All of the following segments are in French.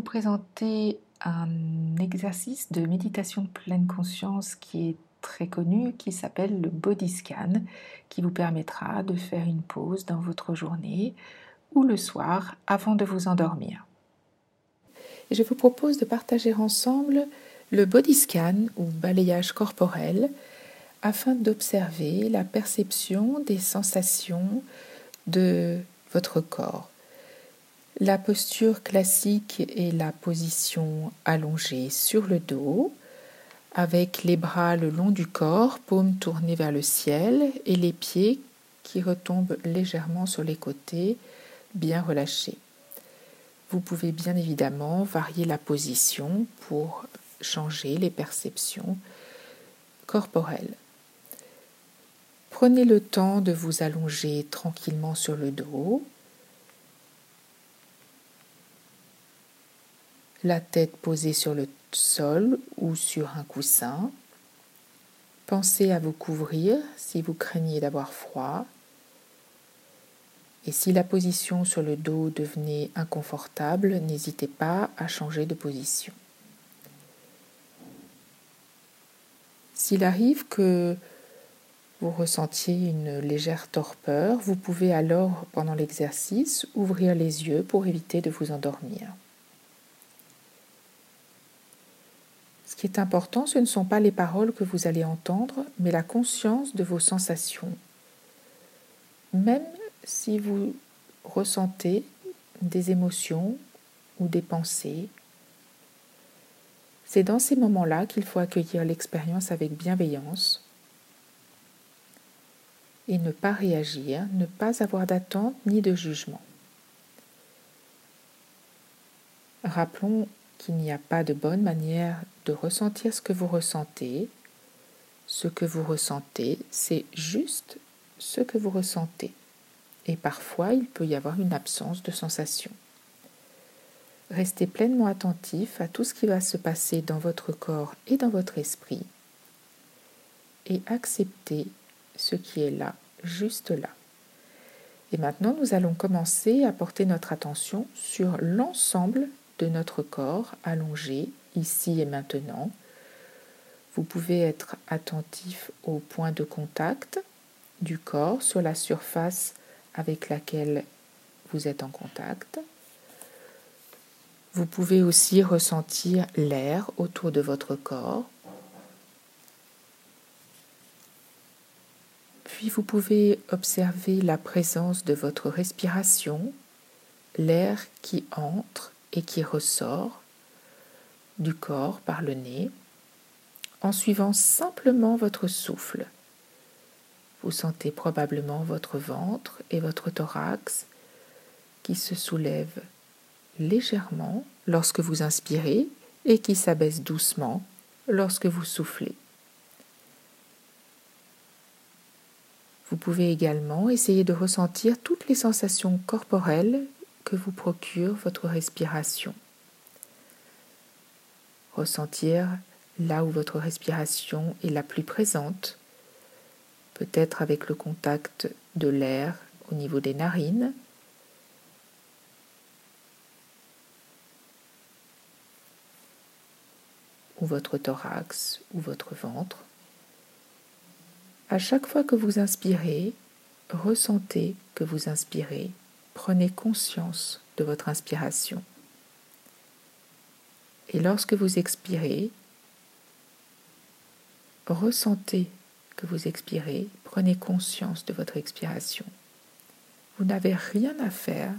vous présenter un exercice de méditation pleine conscience qui est très connu, qui s'appelle le body scan, qui vous permettra de faire une pause dans votre journée ou le soir avant de vous endormir. je vous propose de partager ensemble le body scan ou balayage corporel afin d'observer la perception des sensations de votre corps. La posture classique est la position allongée sur le dos, avec les bras le long du corps, paumes tournées vers le ciel et les pieds qui retombent légèrement sur les côtés, bien relâchés. Vous pouvez bien évidemment varier la position pour changer les perceptions corporelles. Prenez le temps de vous allonger tranquillement sur le dos, la tête posée sur le sol ou sur un coussin. Pensez à vous couvrir si vous craignez d'avoir froid. Et si la position sur le dos devenait inconfortable, n'hésitez pas à changer de position. S'il arrive que vous ressentiez une légère torpeur, vous pouvez alors, pendant l'exercice, ouvrir les yeux pour éviter de vous endormir. Qui est important, ce ne sont pas les paroles que vous allez entendre, mais la conscience de vos sensations. Même si vous ressentez des émotions ou des pensées, c'est dans ces moments-là qu'il faut accueillir l'expérience avec bienveillance et ne pas réagir, ne pas avoir d'attente ni de jugement. Rappelons qu'il n'y a pas de bonne manière de ressentir ce que vous ressentez. Ce que vous ressentez, c'est juste ce que vous ressentez. Et parfois, il peut y avoir une absence de sensation. Restez pleinement attentif à tout ce qui va se passer dans votre corps et dans votre esprit et acceptez ce qui est là, juste là. Et maintenant, nous allons commencer à porter notre attention sur l'ensemble de notre corps allongé ici et maintenant. Vous pouvez être attentif au point de contact du corps sur la surface avec laquelle vous êtes en contact. Vous pouvez aussi ressentir l'air autour de votre corps Puis vous pouvez observer la présence de votre respiration, l'air qui entre et qui ressort du corps par le nez, en suivant simplement votre souffle. Vous sentez probablement votre ventre et votre thorax qui se soulèvent légèrement lorsque vous inspirez et qui s'abaissent doucement lorsque vous soufflez. Vous pouvez également essayer de ressentir toutes les sensations corporelles que vous procure votre respiration. Ressentir là où votre respiration est la plus présente, peut-être avec le contact de l'air au niveau des narines, ou votre thorax ou votre ventre. À chaque fois que vous inspirez, ressentez que vous inspirez. Prenez conscience de votre inspiration. Et lorsque vous expirez, ressentez que vous expirez. Prenez conscience de votre expiration. Vous n'avez rien à faire,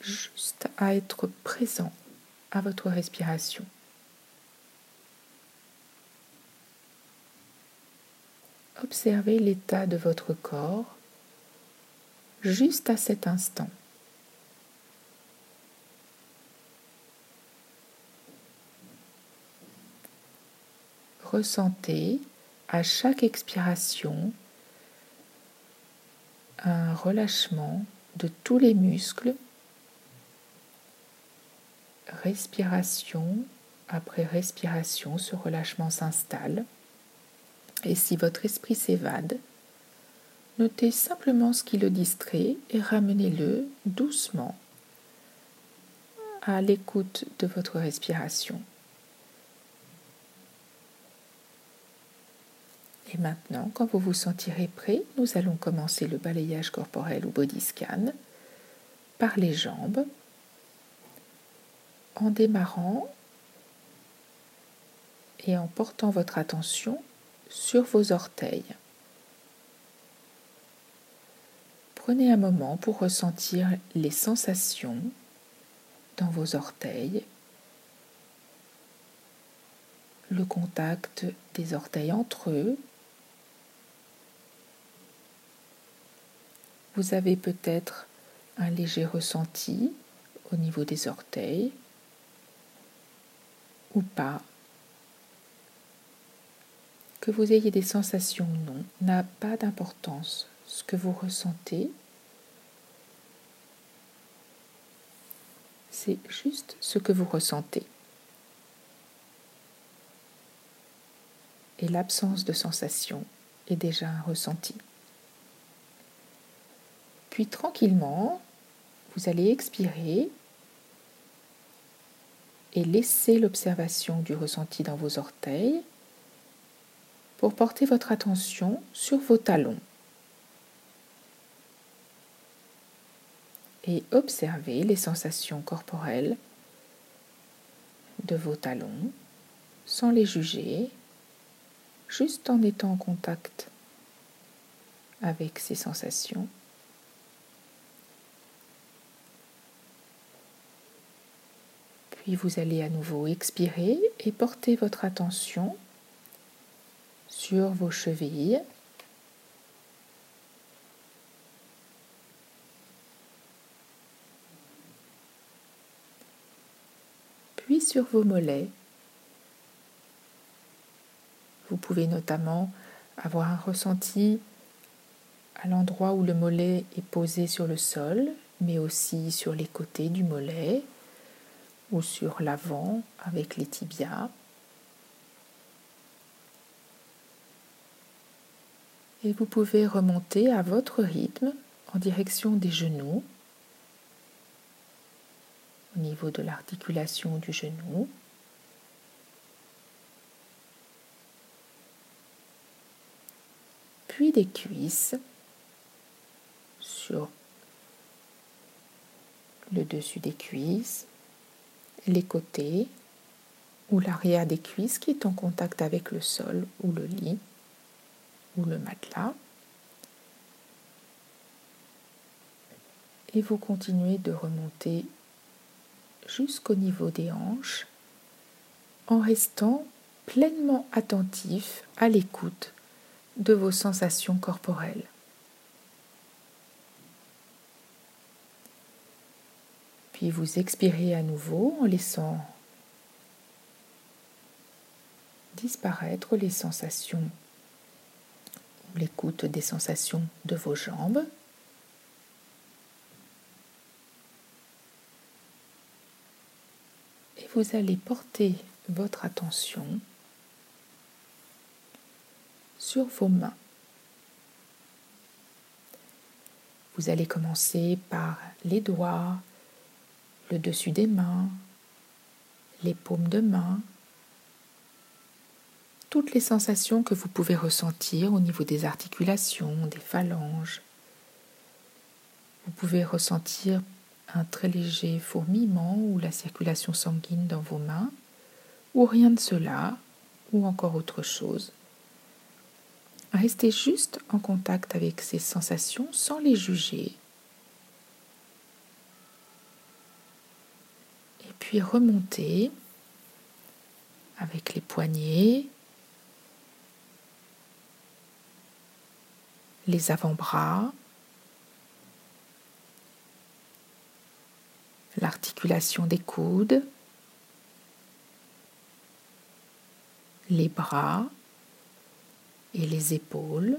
juste à être présent à votre respiration. Observez l'état de votre corps juste à cet instant. Ressentez à chaque expiration un relâchement de tous les muscles. Respiration après respiration, ce relâchement s'installe. Et si votre esprit s'évade, Notez simplement ce qui le distrait et ramenez-le doucement à l'écoute de votre respiration. Et maintenant, quand vous vous sentirez prêt, nous allons commencer le balayage corporel ou body scan par les jambes en démarrant et en portant votre attention sur vos orteils. Prenez un moment pour ressentir les sensations dans vos orteils, le contact des orteils entre eux. Vous avez peut-être un léger ressenti au niveau des orteils ou pas. Que vous ayez des sensations ou non n'a pas d'importance. Ce que vous ressentez, c'est juste ce que vous ressentez. Et l'absence de sensation est déjà un ressenti. Puis tranquillement, vous allez expirer et laisser l'observation du ressenti dans vos orteils pour porter votre attention sur vos talons. Et observez les sensations corporelles de vos talons sans les juger, juste en étant en contact avec ces sensations. Vous allez à nouveau expirer et porter votre attention sur vos chevilles. Puis sur vos mollets. Vous pouvez notamment avoir un ressenti à l'endroit où le mollet est posé sur le sol, mais aussi sur les côtés du mollet ou sur l'avant avec les tibias. Et vous pouvez remonter à votre rythme en direction des genoux, au niveau de l'articulation du genou. Puis des cuisses sur le dessus des cuisses, les côtés ou l'arrière des cuisses qui est en contact avec le sol ou le lit ou le matelas. Et vous continuez de remonter jusqu'au niveau des hanches en restant pleinement attentif à l'écoute de vos sensations corporelles. Puis vous expirez à nouveau en laissant disparaître les sensations l'écoute des sensations de vos jambes. Et vous allez porter votre attention sur vos mains. Vous allez commencer par les doigts, le dessus des mains, les paumes de main, toutes les sensations que vous pouvez ressentir au niveau des articulations, des phalanges. Vous pouvez ressentir un très léger fourmillement ou la circulation sanguine dans vos mains, ou rien de cela, ou encore autre chose. Restez juste en contact avec ces sensations sans les juger. Et puis remontez avec les poignets, les avant-bras, l'articulation des coudes, les bras et les épaules.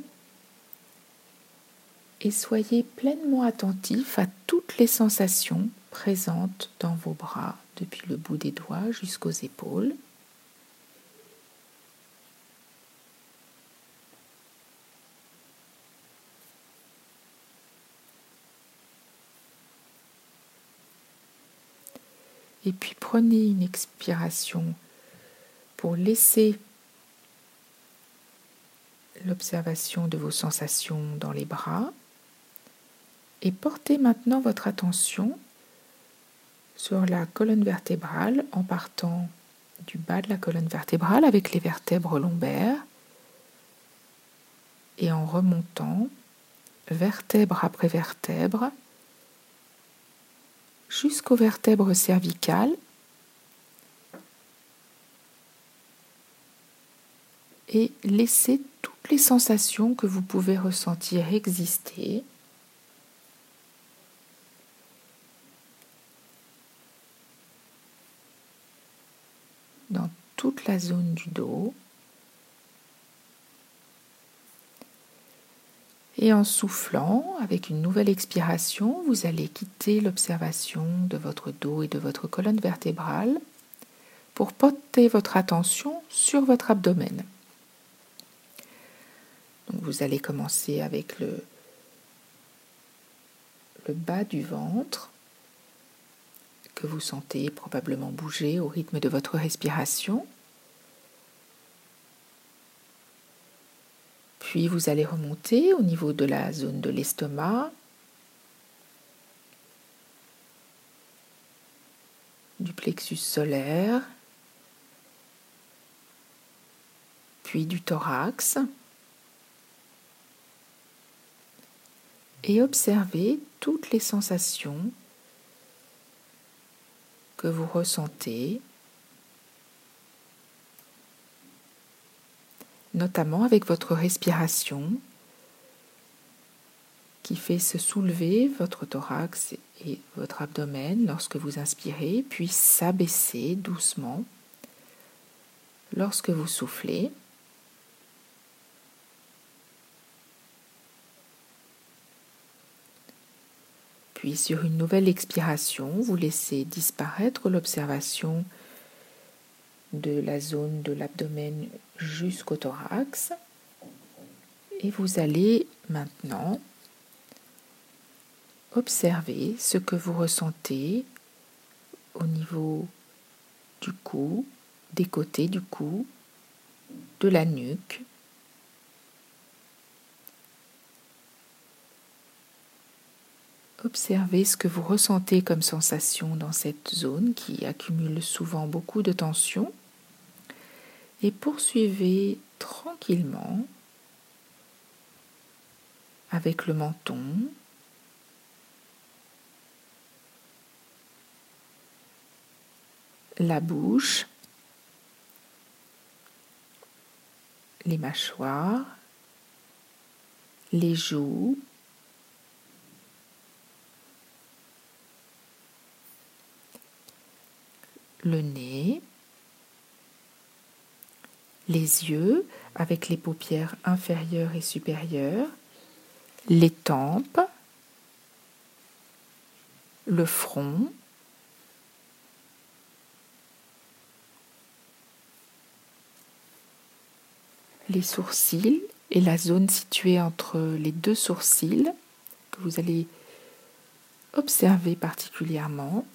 Et soyez pleinement attentif à toutes les sensations présente dans vos bras depuis le bout des doigts jusqu'aux épaules. Et puis prenez une expiration pour laisser l'observation de vos sensations dans les bras. Et portez maintenant votre attention sur la colonne vertébrale en partant du bas de la colonne vertébrale avec les vertèbres lombaires et en remontant vertèbre après vertèbre jusqu'aux vertèbres cervicales et laissez toutes les sensations que vous pouvez ressentir exister. dans toute la zone du dos. Et en soufflant, avec une nouvelle expiration, vous allez quitter l'observation de votre dos et de votre colonne vertébrale pour porter votre attention sur votre abdomen. vous allez commencer avec le, le bas du ventre vous sentez probablement bouger au rythme de votre respiration. Puis vous allez remonter au niveau de la zone de l'estomac, du plexus solaire, puis du thorax. Et observez toutes les sensations que vous ressentez, notamment avec votre respiration qui fait se soulever votre thorax et votre abdomen lorsque vous inspirez, puis s'abaisser doucement lorsque vous soufflez. Puis sur une nouvelle expiration, vous laissez disparaître l'observation de la zone de l'abdomen jusqu'au thorax. Et vous allez maintenant observer ce que vous ressentez au niveau du cou, des côtés du cou, de la nuque, Observez ce que vous ressentez comme sensation dans cette zone qui accumule souvent beaucoup de tension et poursuivez tranquillement avec le menton, la bouche, les mâchoires, les joues, le nez, les yeux avec les paupières inférieures et supérieures, les tempes, le front, les sourcils et la zone située entre les deux sourcils que vous allez observer particulièrement.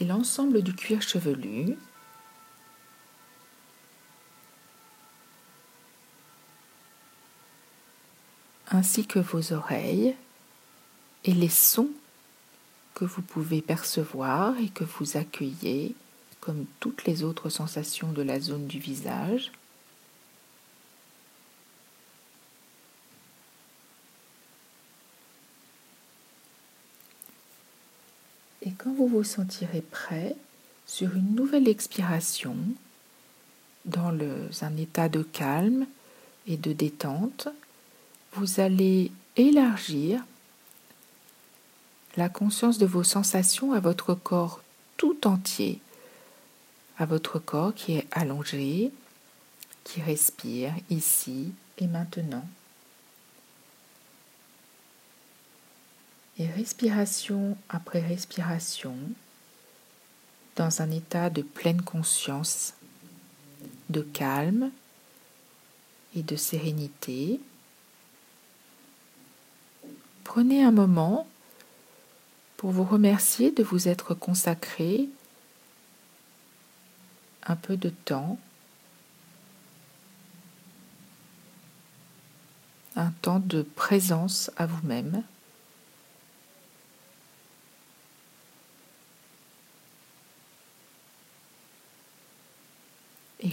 Et l'ensemble du cuir chevelu. ainsi que vos oreilles et les sons que vous pouvez percevoir et que vous accueillez comme toutes les autres sensations de la zone du visage. Et quand vous sentirez prêt, sur une nouvelle expiration, dans un état de calme et de détente, vous allez élargir la conscience de vos sensations à votre corps tout entier, à votre corps qui est allongé, qui respire ici et maintenant. Et respiration après respiration dans un état de pleine conscience, de calme et de sérénité. Prenez un moment pour vous remercier de vous être consacré un peu de temps, un temps de présence à vous-même.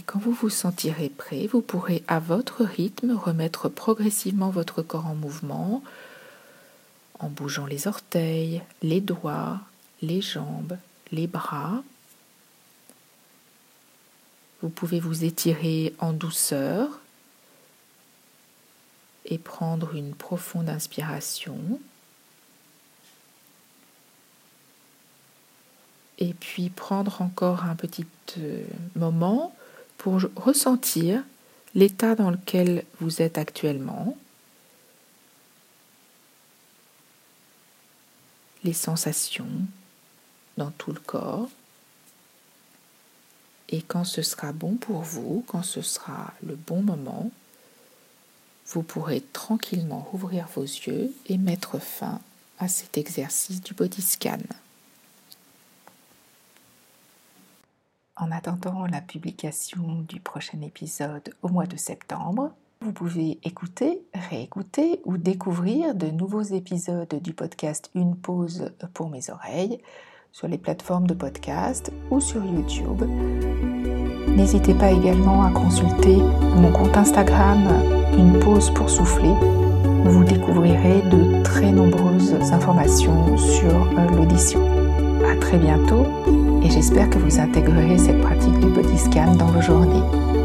Quand vous vous sentirez prêt, vous pourrez à votre rythme remettre progressivement votre corps en mouvement en bougeant les orteils, les doigts, les jambes, les bras. Vous pouvez vous étirer en douceur et prendre une profonde inspiration. Et puis prendre encore un petit euh, moment pour ressentir l'état dans lequel vous êtes actuellement, les sensations dans tout le corps. Et quand ce sera bon pour vous, quand ce sera le bon moment, vous pourrez tranquillement ouvrir vos yeux et mettre fin à cet exercice du body scan. En attendant la publication du prochain épisode au mois de septembre, vous pouvez écouter, réécouter ou découvrir de nouveaux épisodes du podcast Une pause pour mes oreilles sur les plateformes de podcast ou sur YouTube. N'hésitez pas également à consulter mon compte Instagram Une pause pour souffler où vous découvrirez de très nombreuses informations sur euh, l'audition. À très bientôt et j'espère que vous intégrerez cette pratique du body scan dans vos journées.